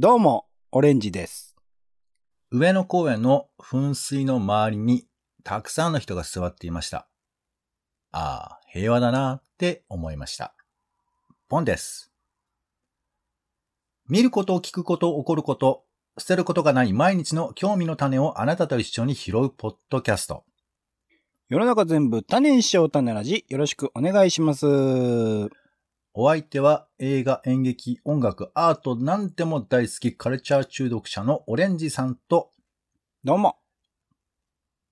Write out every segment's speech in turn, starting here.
どうも、オレンジです。上野公園の噴水の周りにたくさんの人が座っていました。ああ、平和だなって思いました。ポンです。見ること、聞くこと、起こること、捨てることがない毎日の興味の種をあなたと一緒に拾うポッドキャスト。世の中全部種にしよう種ラジ、よろしくお願いします。お相手は映画、演劇、音楽、アートなんでも大好きカルチャー中毒者のオレンジさんとどうも。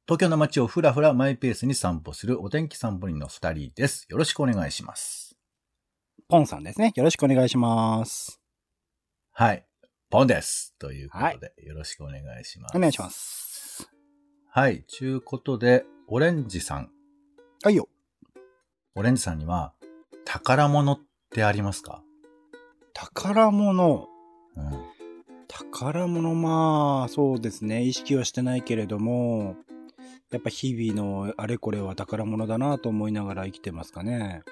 東京の街をふらふらマイペースに散歩するお天気散歩人の二人です。よろしくお願いします。ポンさんですね。よろしくお願いします。はい。ポンです。ということで、よろしくお願いします。お願いしま。す。はい。ちゅうことで、オレンジさん。はいよ。オレンジさんには、宝物ってありますか？宝物。うん。宝物、まあ、そうですね。意識はしてないけれども、やっぱ日々のあれこれは宝物だなと思いながら生きてますかね。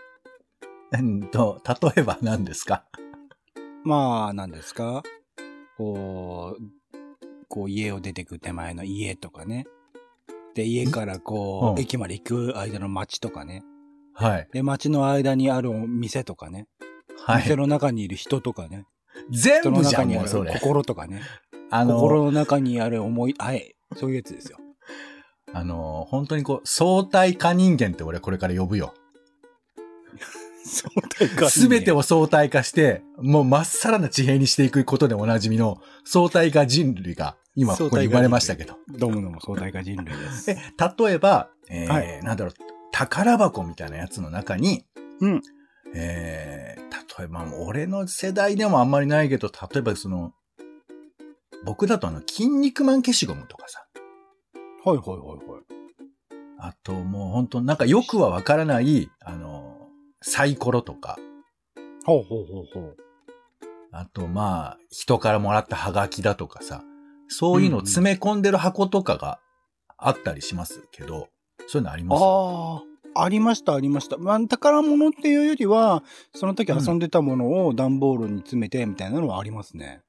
うんと、例えば何ですか？まあ、何ですか？こう、こう家を出てく手前の家とかね。で、家からこう、うん駅まで行く間の街とかね。はい。で、街の間にあるお店とかね。はい。店の中にいる人とかね。全部じゃん、中にあるもうそれ。心とかね。あの、心の中にある思い、はい。そういうやつですよ。あの、本当にこう、相対化人間って俺これから呼ぶよ。相対化すべてを相対化して、もうまっさらな地平にしていくことでおなじみの相対化人類が今ここに生まれましたけど。どうもどうも相対化人類です。え、例えば、えーはいなんだろう、宝箱みたいなやつの中に、うん。えー、例えば、俺の世代でもあんまりないけど、例えばその、僕だとあの、筋肉マン消しゴムとかさ、はいはいはいはい。あともう本当なんかよくはわからない、あの、サイコロとか、ほうほうほうほう。あとまあ、人からもらったハガキだとかさ、そういうのを詰め込んでる箱とかがあったりしますけど、そういうのあります？ああ、ありました、ありました。まあ、宝物っていうよりは、その時遊んでたものを段ボールに詰めてみたいなのはありますね。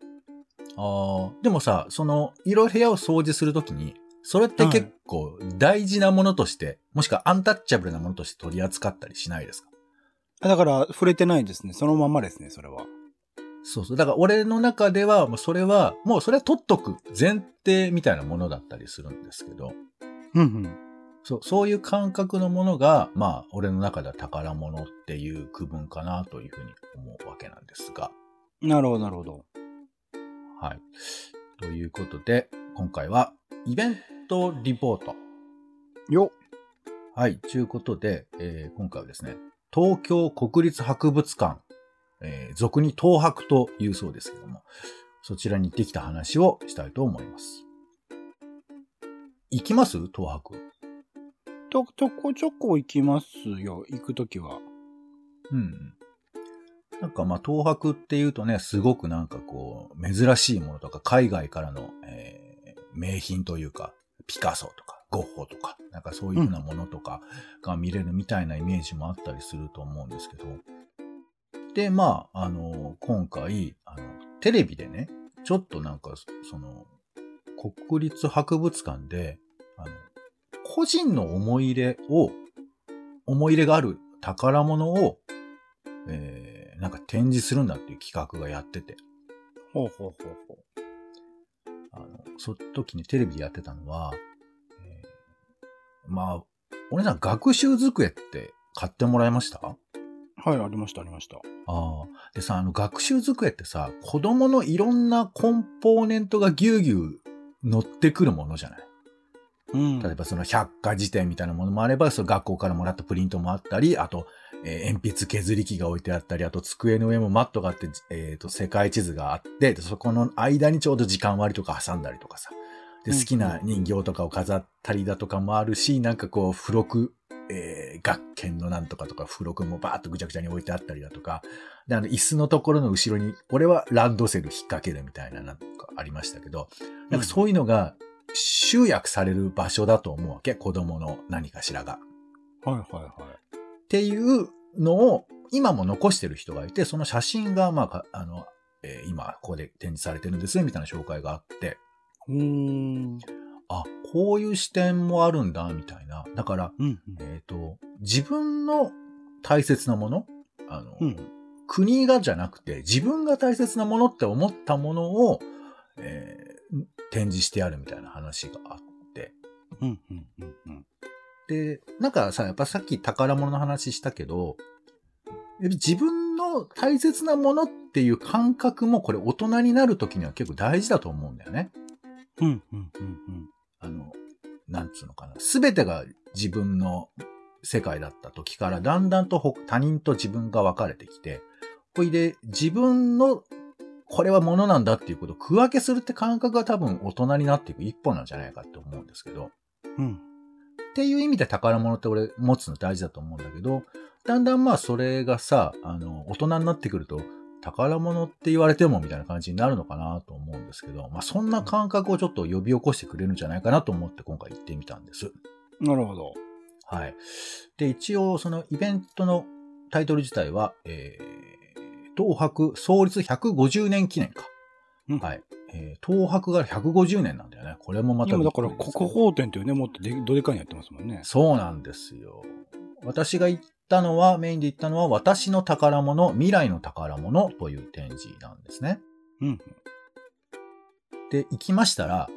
あーでもさ、その、いろいろ部屋を掃除するときに、それって結構大事なものとして、もしくはアンタッチャブルなものとして取り扱ったりしないですか？だから、触れてないですね。そのままですね、それは。そうそう。だから俺の中では、もうそれは、もうそれは取っとく前提みたいなものだったりするんですけど、うんそう、そういう感覚のものが、まあ、俺の中では宝物っていう区分かなというふうに思うわけなんですが。うん。なるほど、なるほど。はい。ということで、今回は、イベントリポート。よはい。ということで、えー今回はですね、東京国立博物館、えー俗に東博というそうですけども、そちらに行ってきた話をしたいと思います。行きます？東博。と、ちょこちょこ行きますよ、行くときは。うん。なんかまあ東博っていうとね、すごくなんかこう、珍しいものとか、海外からの、えー名品というか、ピカソとか、ゴッホとか、なんかそういうふうなものとかが見れるみたいなイメージもあったりすると思うんですけど。で、まあ、あの、今回、あの、テレビでね、ちょっとなんか、その、国立博物館で、あの、個人の思い入れを、思い入れがある宝物を、えー、なんか展示するんだっていう企画がやってて、ほうほうほうほう。あの、その時にテレビでやってたのは、えーまあ、お姉さん学習机って買ってもらいました？あはい、ありました、ありました。あ。でさ、あの学習机ってさ、子供のいろんなコンポーネントがぎゅうぎゅう乗ってくるものじゃない？うん。例えばその百科事典みたいなものもあれば、その学校からもらったプリントもあったり、あと、えー鉛筆削り器が置いてあったり、あと机の上もマットがあって、えっ、と、世界地図があって、でそこの間にちょうど時間割とか挟んだりとかさ。で、うん好きな人形とかを飾ったりだとかもあるし、なんかこう、付録、えー学研のなんとかとか付録もバーっとぐちゃぐちゃに置いてあったりだとか、で、あの、椅子のところの後ろに、俺はランドセル引っ掛けるみたいななんかありましたけど、なんかそういうのが集約される場所だと思うわけ、子供の何かしらが。はいはいはい。っていうのを今も残してる人がいて、その写真が、まあか、あの、えー今ここで展示されてるんですみたいな紹介があって、うーん。あ、こういう視点もあるんだ、みたいな。だから、うん。えっ、と、自分の大切なもの、あの、うん。国がじゃなくて、自分が大切なものって思ったものを、えー展示してあるみたいな話があって。うん。うん。うん。うん。で、なんかさ、やっぱさっき宝物の話したけど、自分の大切なものっていう感覚もこれ大人になるときには結構大事だと思うんだよね。うん。うん。うん。あの、なんつうのかな。すべてが自分の世界だった時から、だんだんとほ他人と自分が分かれてきて、ほいで、自分のこれはものなんだっていうことを区分けするって感覚が多分大人になっていく一歩なんじゃないかって思うんですけど、うん。っていう意味で宝物って俺持つの大事だと思うんだけど、だんだんまあそれがさ、あの、大人になってくると、宝物って言われてもみたいな感じになるのかなと思うんですけど、まあそんな感覚をちょっと呼び起こしてくれるんじゃないかなと思って今回行ってみたんです。なるほど。はい。で、一応そのイベントのタイトル自体は、えー、東博創立150年記念か。うんはい。えー、東博が150年なんだよね。これもまたびっく今だから。国宝展というね、もっとでどでかいのやってますもんね。そうなんですよ。私が行ったのは、メインで行ったのは、私の宝物、未来の宝物という展示なんですね。うん。で、行きましたら、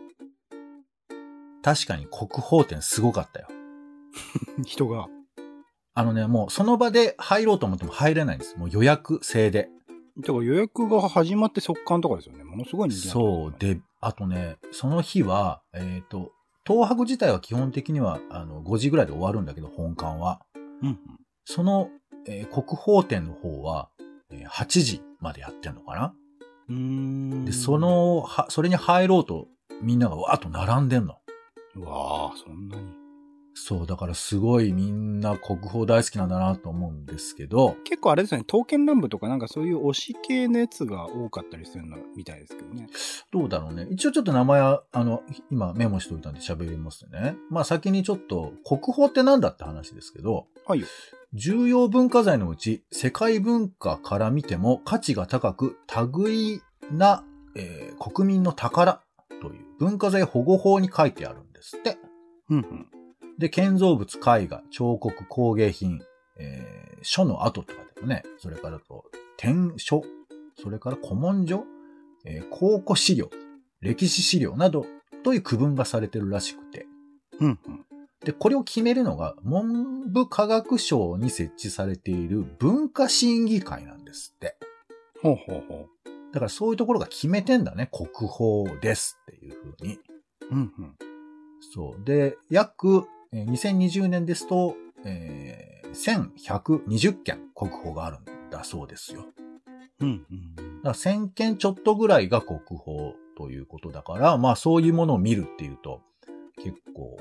確かに国宝展すごかったよ。人が。あのね、もうその場で入ろうと思っても入れないんです。もう予約制で。だから予約が始まって速乾とかですよね。ものすごい人気なんそう。で、あとね、その日は、えっ、と、東博自体は基本的にはあの5時ぐらいで終わるんだけど、本館は。うん。その、えー国宝展の方は、えー8時までやってんのかなうーん。で、そ、の、は、それに入ろうと、みんながわーっと並んでんの。うわあ、そんなに。そう、だからすごいみんな国宝大好きなんだなと思うんですけど、結構あれですよね、刀剣乱舞とかなんかそういう推し系のやつが多かったりするのみたいですけどね。どうだろうね。一応ちょっと名前は、あの、今メモしておいたんで喋りますね。まあ先にちょっと、国宝ってなんだって話ですけど、はいよ。重要文化財のうち、世界文化から見ても価値が高く、類な、えー国民の宝という文化財保護法に書いてあるんですって。うんうん。で、建造物、絵画、彫刻、工芸品、えー書の跡とかでもね、それからと、天書、それから古文書、えー考古資料、歴史資料などという区分がされてるらしくて。うんうん。で、これを決めるのが、文部科学省に設置されている文化審議会なんですって。ほうほうほだからそういうところが決めてんだね。国宝ですっていうふうに。う。うんうん。そう。で、約、えー2020年ですと、えー1120件国宝があるんだそうですよ。うんうん。だから1000件ちょっとぐらいが国宝ということだから、まあそういうものを見るっていうと、結構、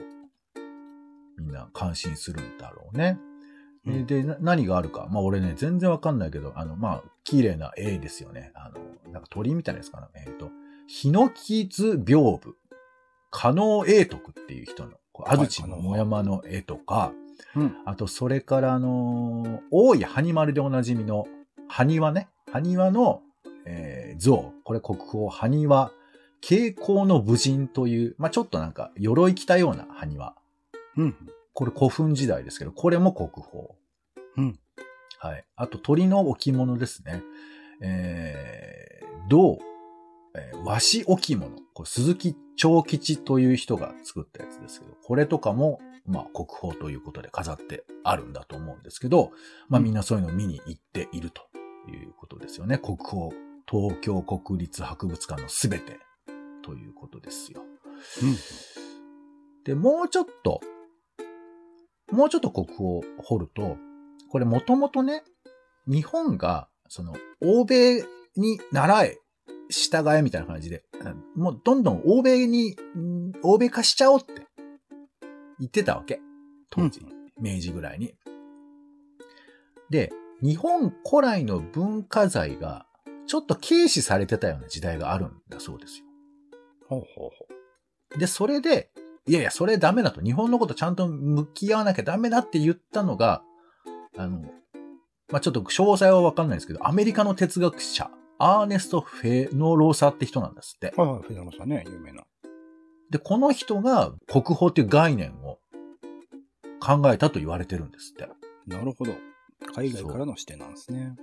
みんな感心するんだろうね。えーで、な何があるか。まあ俺ね、全然わかんないけど、あの、まあ、綺麗な絵ですよね。あの、なんか鳥みたいなやつかな。えっ、と、ヒノキ図屏風、加納永徳っていう人の、安土桃山の絵とか、うん。あと、それから、あのー大井埴丸でおなじみの、埴輪ね。埴輪の、えー像。これ国宝、埴輪、傾向の武人という、まあ、ちょっとなんか、鎧着たような埴輪。うん。これ古墳時代ですけど、これも国宝。うん。はい。あと、鳥の置物ですね。えー、銅、えー和紙置物。これ鈴木長吉という人が作ったやつですけど、これとかも、まあ、国宝ということで飾ってあるんだと思うんですけど、まあ、みんなそういうのを見に行っているということですよね。国宝、東京国立博物館のすべてということですよ。うん。で、もうちょっと、もうちょっと国宝を掘ると、これもともとね、日本が、その、欧米に習え、従えみたいな感じで、うんもうどんどん欧米に、ん欧米化しちゃおうって言ってたわけ。当時、明治ぐらいに。で、日本古来の文化財が、ちょっと軽視されてたような時代があるんだそうですよ。ほうほうほで、それで、いやいや、それダメだと。日本のことちゃんと向き合わなきゃダメだって言ったのが、あの、まあ、ちょっと詳細はわかんないですけど、アメリカの哲学者アーネスト・フェノロサって人なんですって。はいはい、フェダロさんね、有名な。で、この人が国宝っていう概念を考えたと言われてるんですって。なるほど。海外からの視点なんですね。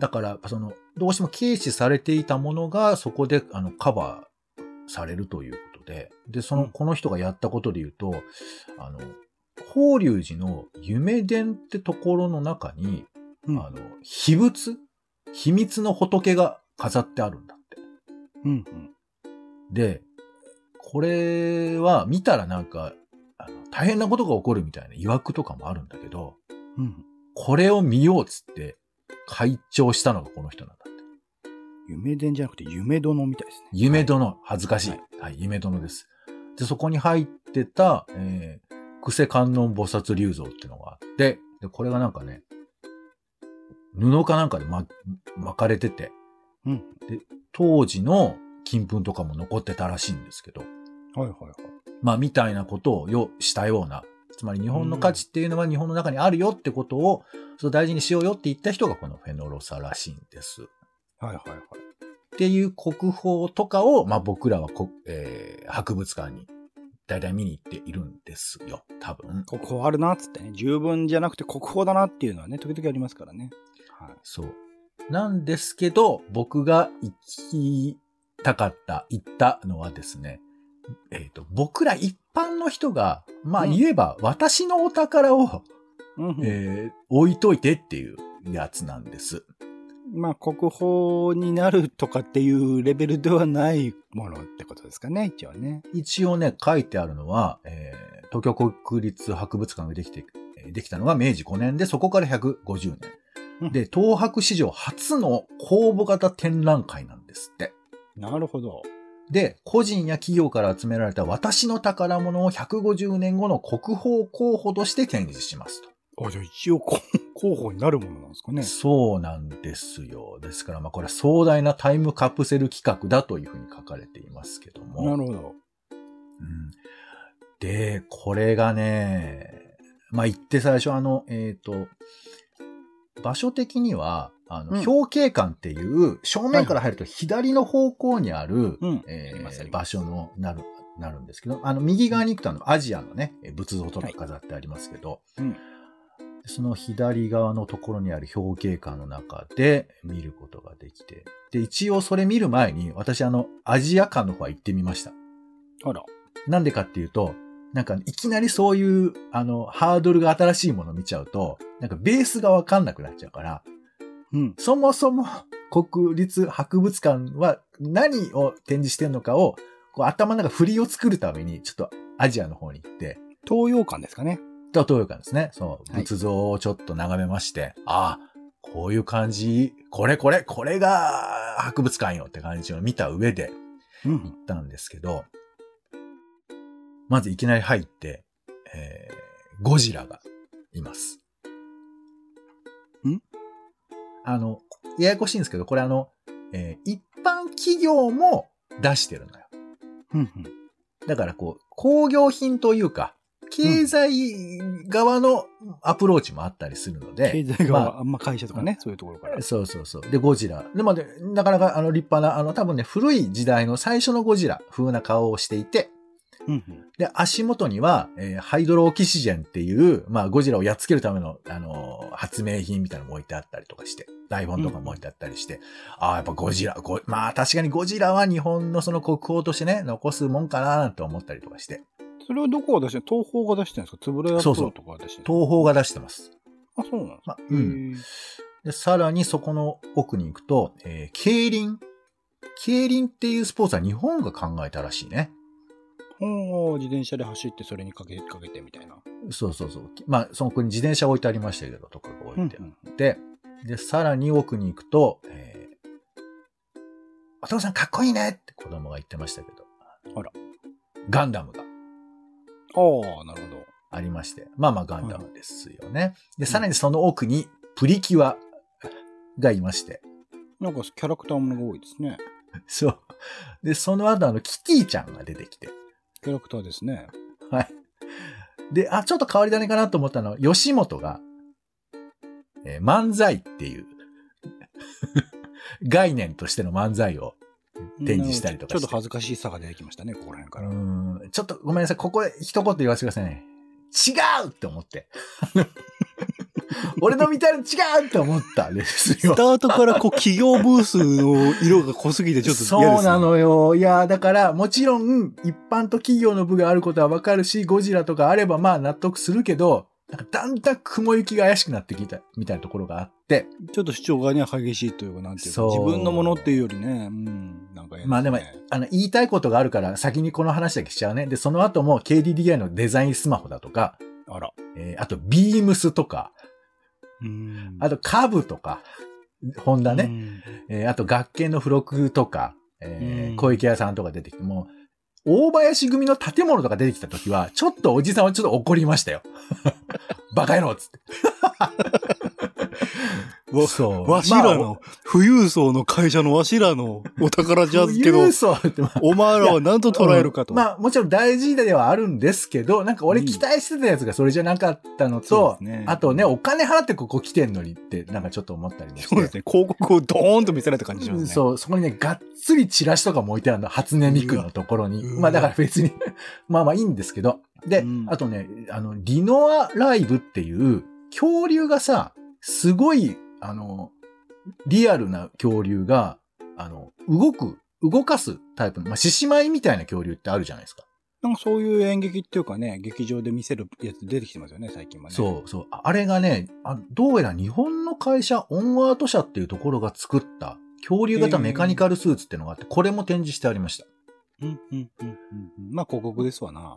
だから、その、どうしても軽視されていたものがそこであのカバーされるということで、で、その、うんこの人がやったことで言うと、あの、法隆寺の夢殿ってところの中に、うん。あの、秘仏秘密の仏が飾ってあるんだって。うんうん。で、これは見たらなんか、あの大変なことが起こるみたいな曰くとかもあるんだけど、うん。これを見ようっつって、会長したのがこの人なんだって。夢殿じゃなくて夢殿みたいですね。夢殿、恥ずかしい。ははいい、夢殿です。で、そこに入ってた、えー、クセ観音菩薩立像っていうのがあって、で、これがなんかね、布かなんかでま、巻かれてて、うん。当時の金粉とかも残ってたらしいんですけど、はいはいはい。まあ、みたいなことをよ、したような、つまり日本の価値っていうのは日本の中にあるよってことを、そう大事にしようよって言った人がこのフェノロサらしいんです。はいはいはい。っていう国宝とかを、まあ僕らはこ、えー博物館に大体見に行っているんですよ。多分。国宝あるなっつってね。十分じゃなくて国宝だなっていうのはね、時々ありますからね。はい。そう。なんですけど、僕が行きたかった、行ったのはですね、えっ、と、僕ら一般の人が、まあうん言えば私のお宝を、うんうんえー置いといてっていうやつなんです。まあ、国宝になるとかっていうレベルではないものってことですかね、一応ね。一応ね、書いてあるのは、えー東京国立博物館ができて、えーできたのが明治5年で、そこから150年。で、東博史上初の公募型展覧会なんですって。なるほど。で、個人や企業から集められた私の宝物を150年後の国宝候補として展示しますと。あ、じゃあ一応こ 候補になるものなんですかね。そうなんですよ。ですから、まあこれは壮大なタイムカプセル企画だというふうに書かれていますけども。なるほど。うんで、これがね、まあ、行って最初あの、えっ、と、場所的には、あの、うん。表慶館っていう、正面から入ると左の方向にある、うん。えー場所のなる、なるんですけど、あの、右側に行くとあの、アジアのね、えー仏像とか飾ってありますけど、うん。その左側のところにある表慶館の中で見ることができて、で、一応それ見る前に、私あの、アジア館の方は行ってみました。あら。なんでかっていうと、なんかいきなりそういう、あの、ハードルが新しいものを見ちゃうと、なんかベースがわかんなくなっちゃうから、うん。そもそも国立博物館は何を展示してるのかを、こう頭の中振りを作るために、ちょっとアジアの方に行って、東洋館ですかね。と東洋館ですね。そう、はい仏像をちょっと眺めまして、ああ、こういう感じ、これこれ、これが博物館よって感じを見た上で、うん行ったんですけど、まずいきなり入って、えー、ゴジラがいます。ん？あの、ややこしいんですけど、これあの、えー一般企業も出してるのよ。うんうん。だからこう、工業品というか、経済側のアプローチもあったりするので、経済ま側、あんま会社とかね、そういうところから。そうそうそう。で、ゴジラ。でもね、なかなかあの立派な、あの多分ね、古い時代の最初のゴジラ風な顔をしていて、うんうん。で、足元には、えーハイドロオキシジェンっていう、まあ、ゴジラをやっつけるための、あのー発明品みたいなのも置いてあったりとかして、台本とかも置いてあったりして、ああ、やっぱゴジラ、ゴまあ、確かにゴジラは日本のその国宝としてね、残すもんかなと思ったりとかして、それはどこが出してる東宝が出してるんですか？つぶれやとかが出してる東宝が出してます。あ、そうなんですか？まあ、うん。で、さらにそこの奥に行くと、えー競輪。競輪っていうスポーツは日本が考えたらしいね。ほう、自転車で走ってそれにかけかけてみたいな。そうそうそう。まあ、そこに自転車置いてありましたけど、とかが置いてあうんうんって、で、さらに奥に行くと、えー、お父さんかっこいいねって子供が言ってましたけど。あら。ガンダムがああ、なるほど。ありまして。まあまあガンダムですよね。で、さらにその奥にプリキュアがいまして。なんかキャラクターものが多いですね。そう。で、その後あの、キティちゃんが出てきて。キャラクターですね。はい。で、あ、ちょっと変わり種かなと思ったのは、吉本が、えー漫才っていう、概念としての漫才を展示したりとかしてちょっと恥ずかしさが出てきましたね、ここら辺から。うんちょっとごめんなさい。ここで一言言わせてくださいね。違うって思って。俺の見たいの違うって思ったんですよスタ。ートからこう企業ブースの色が濃すぎてちょっと嫌です、ね。そうなのよ。いや、だから、もちろん、一般と企業の部があることはわかるし、ゴジラとかあればまあ納得するけど、なんかだんだん雲行きが怪しくなってきた、みたいなところがあって。ちょっと主張がね、激しいというか、なんていうか、自分のものっていうよりね、うん、なんかねまあでも、あの、言いたいことがあるから、先にこの話だけしちゃうね。で、その後も KDDI のデザインスマホだとか、あら。えーあと、ビームスとか、うんあと、カブとか、ホンダね。ね。えーあと学研の付録とか、えーうん小池屋さんとか出てきて、もう、大林組の建物とか出てきた時は、ちょっとおじさんはちょっと怒りましたよ。バカ野郎っつって。わそう。わしらの、富裕層の会社のわしらのお宝ジャズけど富裕、層って、まあお前らは何と捉えるかと。うんまあ、もちろん大事ではあるんですけど、なんか俺うん期待してたやつがそれじゃなかったのと、ねあとね、お金払ってここ来てんのにって、なんかちょっと思ったりもして。そうですね。広告をドーンと見せられた感じしますね。そう、そこにね、がっつりチラシとかも置いてあるの、初音ミクのところに。まあだから別に、まあまあいいんですけど。で、うんあとね、あの、リノアライブっていう、恐竜がさ、すごい、あの、リアルな恐竜が、あの、動く、動かすタイプの、まあ、獅子舞みたいな恐竜ってあるじゃないですか。なんかそういう演劇っていうかね、劇場で見せるやつ出てきてますよね、最近はね。そうそう。ああれがねあ、どうやら日本の会社、オンアート社っていうところが作った恐竜型メカニカルスーツっていうのがあって、これも展示してありました。う。うん、うん、うん、うんうん。まあ広告ですわな。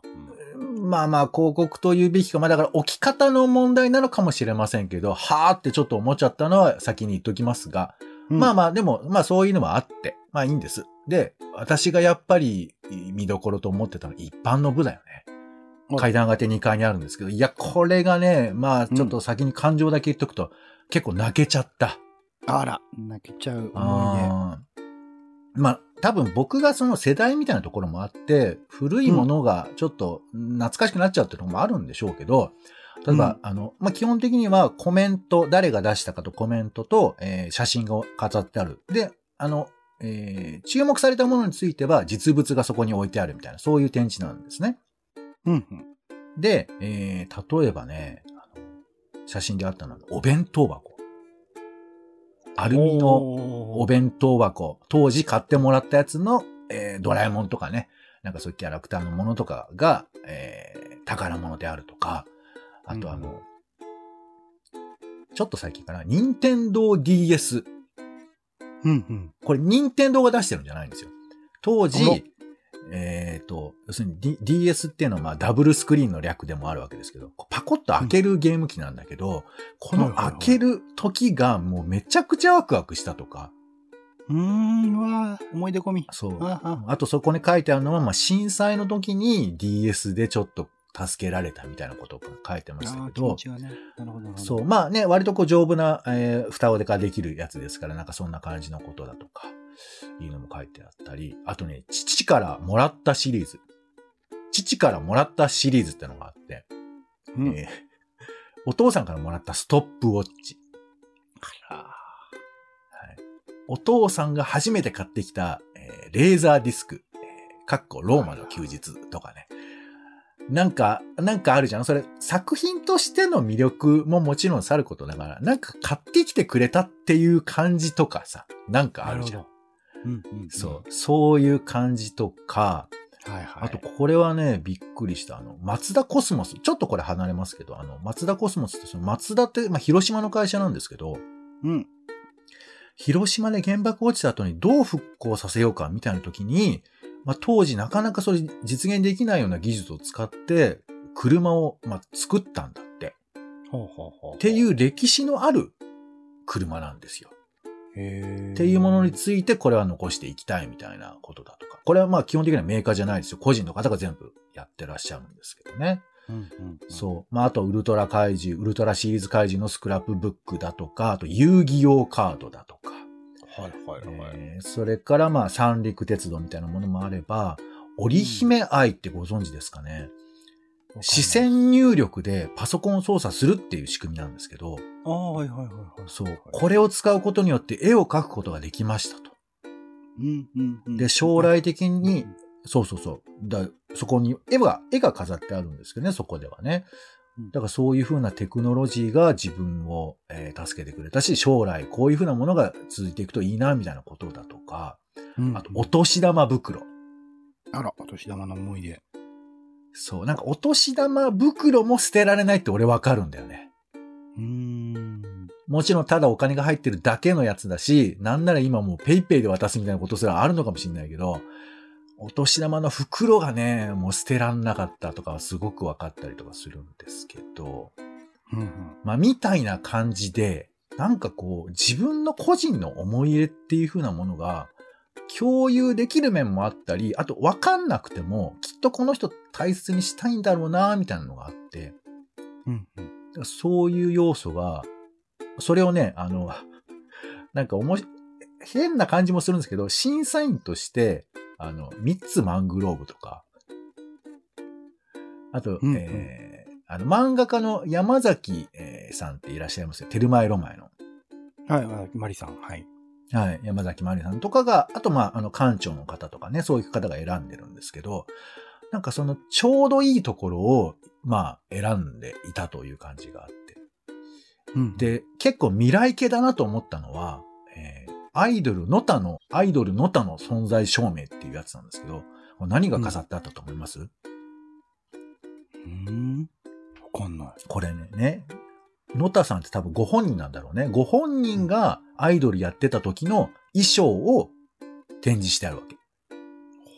うんまあまあ、広告というべきか、まあだから置き方の問題なのかもしれませんけど、はーってちょっと思っちゃったのは先に言っときますが、まあまあでも、まあそういうのもあって、まあいいんです。で、私がやっぱり見どころと思ってたのは一般の部だよね。はい階段がて2階にあるんですけど、いや、これがね、まあちょっと先に感情だけ言っとくと、結構泣けちゃった。あら、泣けちゃう思いあーまあ、多分僕がその世代みたいなところもあって、古いものがちょっと懐かしくなっちゃうっていうのもあるんでしょうけど、例えば、うんあの、まあ、基本的にはコメント、誰が出したかとコメントと、えー写真が飾ってある。で、あの、えー注目されたものについては実物がそこに置いてあるみたいな、そういう展示なんですね。出。うん、うん。で、えー例えばね、写真であったのは、お弁当箱。アルミのおお弁当箱、当時買ってもらったやつの、えードラえもんとかね、なんかそういうキャラクターのものとかが、えー宝物であるとか、あとあの、ちょっと最近かな、任天堂 DS。うん、うん。これ任天堂が出してるんじゃないんですよ。当時、えっ、と、要するに、D、DS っていうのはまあダブルスクリーンの略でもあるわけですけど、パコッと開けるゲーム機なんだけど、この開ける時がもうめちゃくちゃワクワクしたとか、うーん、わー思い出込み。そう。あとそこに書いてあるのは、まあ、震災の時に DS でちょっと助けられたみたいなことが書いてましたけど、ど。そう、まあね、割とこう丈夫な、えー蓋をでかできるやつですから、なんかそんな感じのことだとか、いうのも書いてあったり、あとね、父からもらったシリーズ。父からもらったシリーズってのがあって、うん。えーお父さんからもらったストップウォッチ。あはい、お父さんが初めて買ってきた、えーレーザーディスク、えーかっこローマの休日とかね。なんか、なんかあるじゃん？それ、作品としての魅力ももちろんさることだから、なんか買ってきてくれたっていう感じとかさ、なんかーあるじゃん。うん、うん。そう、そういう感じとか、はいはい。あと、これはね、びっくりした。あの、松田コスモス。ちょっとこれ離れますけど、あの、松田コスモスって、その松田って、まあ、広島の会社なんですけど、うん。広島で原爆落ちた後にどう復興させようかみたいな時に、まあ、当時なかなかそれ実現できないような技術を使って、車を、まあ、作ったんだって。ほうほうほう。っていう歴史のある車なんですよ。っていうものについてこれは残していきたいみたいなことだとか。これはまあ基本的にはメーカーじゃないですよ。個人の方が全部やってらっしゃるんですけどね。うんうんうん。そう。まああとウルトラ怪獣、ウルトラシリーズ怪獣のスクラップブックだとか、あと遊戯王カードだとか。はいはいはい。えーそれからまあ三陸鉄道みたいなものもあれば、織姫愛ってご存知ですかね。視線入力でパソコンを操作するっていう仕組みなんですけど、ああ、はいはいはいはい。そう、これを使うことによって絵を描くことができましたと。うんうんうん。で、将来的に、そうそうそう。だそこに絵が、絵が飾ってあるんですけどね、そこではね。うんだからそういう風なテクノロジーが自分を、えー助けてくれたし、将来こういう風なものが続いていくといいな、みたいなことだとか、うん、あと、お年玉袋。あら、お年玉の思い出。そう、なんかお年玉袋も捨てられないって俺わかるんだよね。うーん。もちろんただお金が入ってるだけのやつだし、なんなら今もうペイペイで渡すみたいなことすらあるのかもしれないけど、お年玉の袋がね、もう捨てらんなかったとかはすごく分かったりとかするんですけど、うんうん。まあみたいな感じで、なんかこう自分の個人の思い入れっていう風なものが共有できる面もあったり、あと分かんなくてもきっとこの人大切にしたいんだろうな、みたいなのがあって、うんうん。そういう要素が、それをね、あの、なんかおもし、変な感じもするんですけど、審査員として、あの、ミッツマングローブとか、あと、うんうんえー、あの、漫画家の山崎、えーさんっていらっしゃいますよ。テルマエロマエの。はいはい、マリさん、はい。はい。山崎まりさんとかが、あと、まあ、あの、館長の方とかね、そういう方が選んでるんですけど、なんかその、ちょうどいいところを、まあ、選んでいたという感じがあって。うん、で、結構未来系だなと思ったのは、えーアイドルの他の、アイドルの他の存在証明っていうやつなんですけど、何が飾ってあったと思います、うーん。わかんない。これね、ね、のたさんって多分ご本人なんだろうね。ご本人がアイドルやってた時の衣装を展示してあるわけ。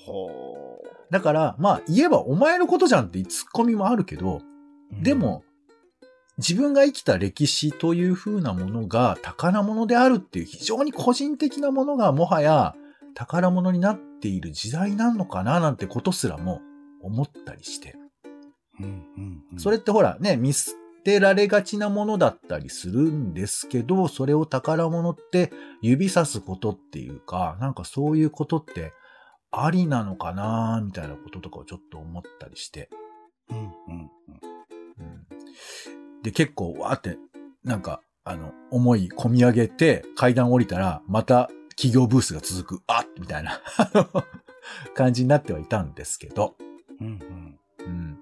ほだから、まあ言えばお前のことじゃんってツッコミもあるけど、う。でも、自分が生きた歴史という風なものが宝物であるっていう非常に個人的なものがもはや宝物になっている時代なのかななんてことすらも思ったりして。うん、うんうん。それってほらね、見捨てられがちなものだったりするんですけど、それを宝物って指さすことっていうか、なんかそういうことってありなのかなみたいなこととかをちょっと思ったりして。うん、うん、うん。うんで、結構、わーって、なんか、あの、思い込み上げて、階段降りたら、また企業ブースが続く、あっみたいな、感じになってはいたんですけど、うん、うん。うん。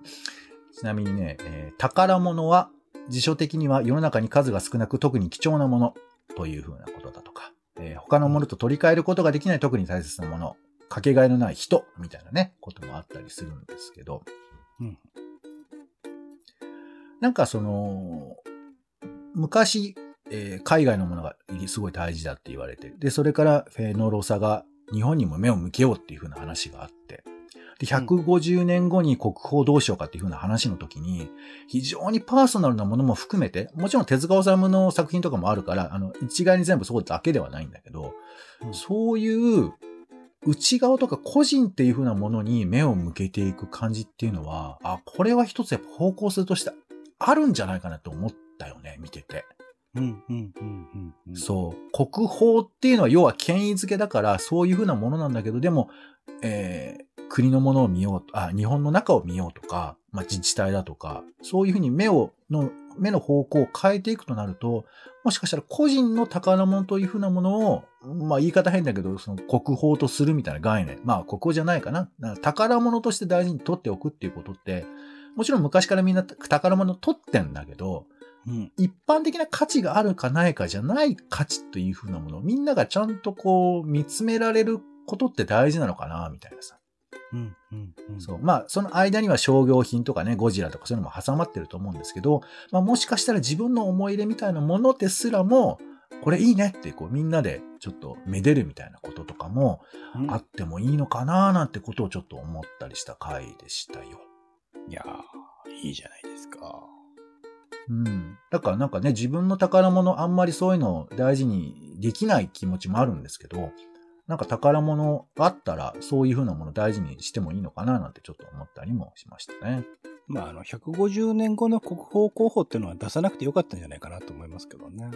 ちなみにね、えー宝物は、辞書的には世の中に数が少なく特に貴重なものというふうなことだとか、えー他のものと取り替えることができない特に大切なもの、かけがえのない人、みたいなね、こともあったりするんですけど、うん。なんかその、昔、えー海外のものがすごい大事だって言われて、で、それからフェノロサが日本にも目を向けようっていう風な話があって、で、150年後に国宝どうしようかっていう風な話の時に、非常にパーソナルなものも含めて、もちろん手塚治虫の作品とかもあるから、あの、一概に全部そうだけではないんだけど、うんそういう内側とか個人っていう風なものに目を向けていく感じっていうのは、あ、これは一つやっぱ方向性としてあるんじゃないかなと思ったよね、見てて。うん、うん、うん、うん。そう。国宝っていうのは要は権威づけだから、そういう風なものなんだけど、でも、えー国のものを見ようと、あ、日本の中を見ようとか、まあ、自治体だとか、そういう風に目を、の、目の方向を変えていくとなると、もしかしたら個人の宝物という風なものを、まあ言い方変だけど、その国宝とするみたいな概念。まあ国宝じゃないかな。か宝物として大事に取っておくっていうことって、もちろん昔からみんな宝物取ってんだけど、うん、一般的な価値があるかないかじゃない価値という風なものをみんながちゃんとこう見つめられることって大事なのかな、みたいなさ。うん、うん、うん。そう。まあ、その間には商業品とかね、ゴジラとかそういうのも挟まってると思うんですけど、まあもしかしたら自分の思い入れみたいなものですらも、これいいねってこうみんなでちょっとめでるみたいなこととかもうんあってもいいのかななんてことをちょっと思ったりした回でしたよ。いやー、いいじゃないですか。うん。だからなんかね、自分の宝物あんまりそういうのを大事にできない気持ちもあるんですけど、なんか宝物あったらそういう風なもの大事にしてもいいのかななんてちょっと思ったりもしましたね。まあ、あの、150年後の国宝候補っていうのは出さなくてよかったんじゃないかなと思いますけどね。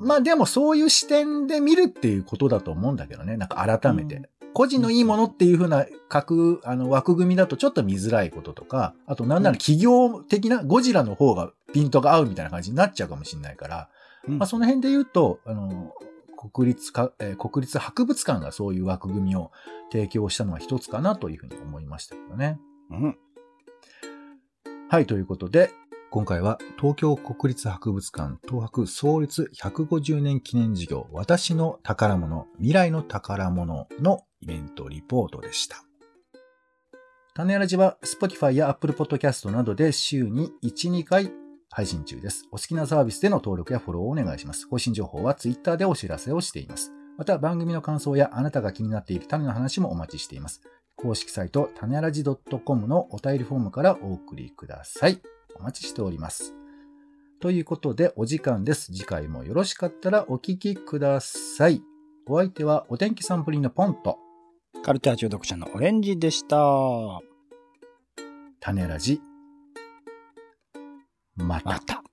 まあでもそういう視点で見るっていうことだと思うんだけどね。なんか改めて。個人のいいものっていう風な格、あの枠組みだとちょっと見づらいこととか、あとなんなら企業的なゴジラの方がピントが合うみたいな感じになっちゃうかもしれないから、うんまあその辺で言うと、あの、国立か、えー国立博物館がそういう枠組みを提供したのは一つかなというふうに思いましたけどね。うん。はい、ということで、今回は東京国立博物館東博創立150年記念事業私の宝物未来の宝物のイベントリポートでした。種ラジは Spotify や Apple Podcast などで週に1、2回配信中です。お好きなサービスでの登録やフォローをお願いします。更新情報は Twitter でお知らせをしています。また番組の感想やあなたが気になっている種の話もお待ちしています。公式サイト、種ラジ .com のお便りフォームからお送りください。お待ちしております。ということで、お時間です。次回もよろしかったらお聞きください。お相手はお天気サンプリンのポンと、カルチャー中毒者のオレンジでした。種ラジ。また。また。